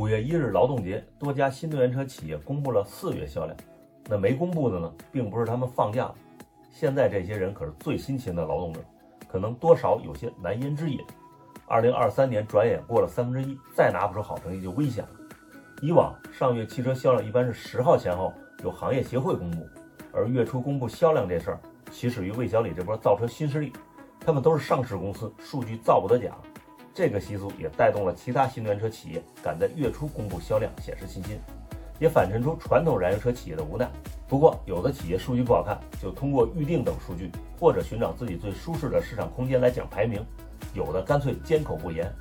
五月一日劳动节，多家新能源车企业公布了四月销量。那没公布的呢，并不是他们放假了。现在这些人可是最辛勤的劳动者，可能多少有些难言之隐。二零二三年转眼过了三分之一，再拿不出好成绩就危险了。以往上月汽车销量一般是十号前后有行业协会公布，而月初公布销量这事儿，起始于魏小李这波造车新势力，他们都是上市公司，数据造不得假。这个习俗也带动了其他新能源车企业赶在月初公布销量，显示信心，也反衬出传统燃油车企业的无奈。不过，有的企业数据不好看，就通过预定等数据，或者寻找自己最舒适的市场空间来讲排名；有的干脆缄口不言。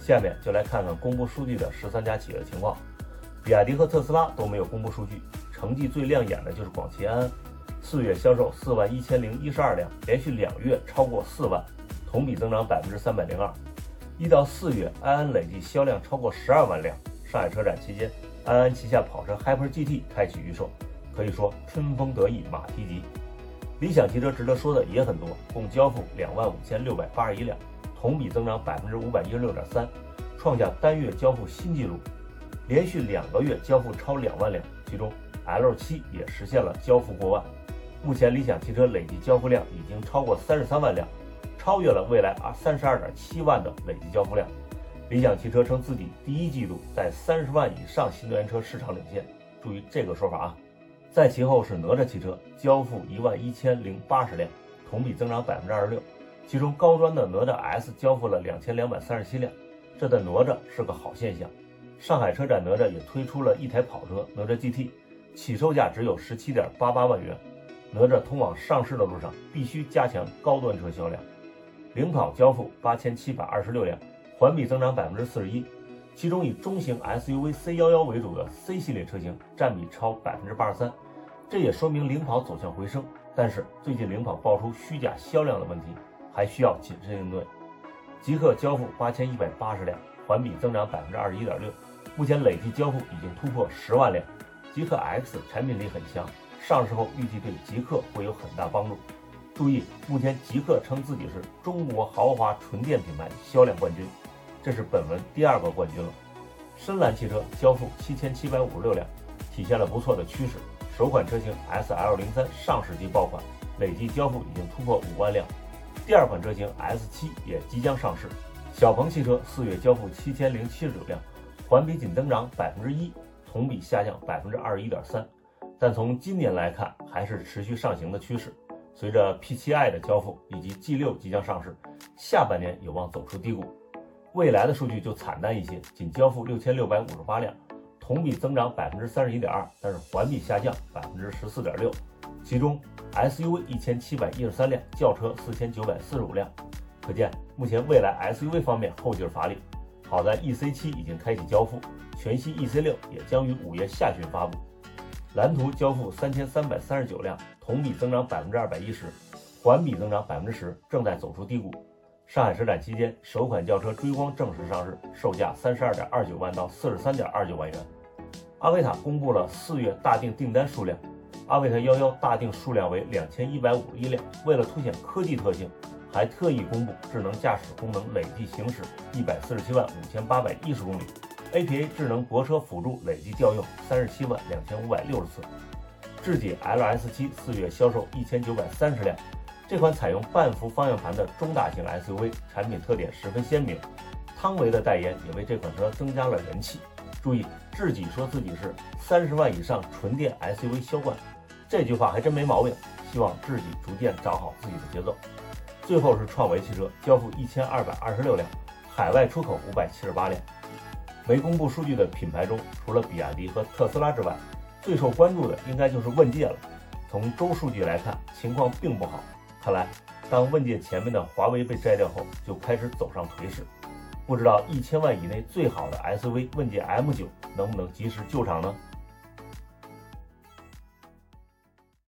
下面就来看看公布数据的十三家企业的情况。比亚迪和特斯拉都没有公布数据，成绩最亮眼的就是广汽安安，四月销售四万一千零一十二辆，连续两月超过四万，同比增长百分之三百零二。一到四月，安安累计销量超过十二万辆。上海车展期间，安安旗下跑车 Hyper GT 开启预售，可以说春风得意马蹄疾。理想汽车值得说的也很多，共交付两万五千六百八十一辆，同比增长百分之五百一十六点三，创下单月交付新纪录。连续两个月交付超两万辆，其中 L7 也实现了交付过万。目前，理想汽车累计交付量已经超过三十三万辆。超越了未来啊三十二点七万的累计交付量。理想汽车称自己第一季度在三十万以上新能源车市场领先，注意这个说法啊。在其后是哪吒汽车，交付一万一千零八十辆，同比增长百分之二十六。其中高端的哪吒 S 交付了两千两百三十七辆，这在哪吒是个好现象。上海车展哪吒也推出了一台跑车哪吒 GT，起售价只有十七点八八万元。哪吒通往上市的路上必须加强高端车销量。领跑交付八千七百二十六辆，环比增长百分之四十一，其中以中型 SUV C 幺幺为主的 C 系列车型占比超百分之八十三，这也说明领跑走向回升。但是最近领跑爆出虚假销量的问题，还需要谨慎应对。极客交付八千一百八十辆，环比增长百分之二十一点六，目前累计交付已经突破十万辆。极客 X 产品力很强，上市后预计对极客会有很大帮助。注意，目前极客称自己是中国豪华纯电品牌销量冠军，这是本文第二个冠军了。深蓝汽车交付七千七百五十六辆，体现了不错的趋势。首款车型 S L 零三上市即爆款，累计交付已经突破五万辆。第二款车型 S 七也即将上市。小鹏汽车四月交付七千零七十九辆，环比仅增长百分之一，同比下降百分之二十一点三，但从今年来看，还是持续上行的趋势。随着 P7i 的交付以及 G6 即将上市，下半年有望走出低谷。未来的数据就惨淡一些，仅交付六千六百五十八辆，同比增长百分之三十一点二，但是环比下降百分之十四点六。其中 SUV 一千七百一十三辆，轿车四千九百四十五辆。可见目前未来 SUV 方面后劲乏力。好在 EC7 已经开启交付，全新 EC6 也将于五月下旬发布。蓝图交付三千三百三十九辆，同比增长百分之二百一十，环比增长百分之十，正在走出低谷。上海车展期间，首款轿车追光正式上市，售价三十二点二九万到四十三点二九万元。阿维塔公布了四月大定订单数量，阿维塔幺幺大定数量为两千一百五十一辆。为了凸显科技特性，还特意公布智能驾驶功能累计行驶一百四十七万五千八百一十公里。APA 智能泊车辅助累计调用三十七万两千五百六十次。智己 LS7 四月销售一千九百三十辆，这款采用半幅方向盘的中大型 SUV 产品特点十分鲜明。汤唯的代言也为这款车增加了人气。注意，智己说自己是三十万以上纯电 SUV 销冠，这句话还真没毛病。希望智己逐渐找好自己的节奏。最后是创维汽车，交付一千二百二十六辆，海外出口五百七十八辆。没公布数据的品牌中，除了比亚迪和特斯拉之外，最受关注的应该就是问界了。从周数据来看，情况并不好。看来，当问界前面的华为被摘掉后，就开始走上颓势。不知道一千万以内最好的 SUV 问界 M9 能不能及时救场呢？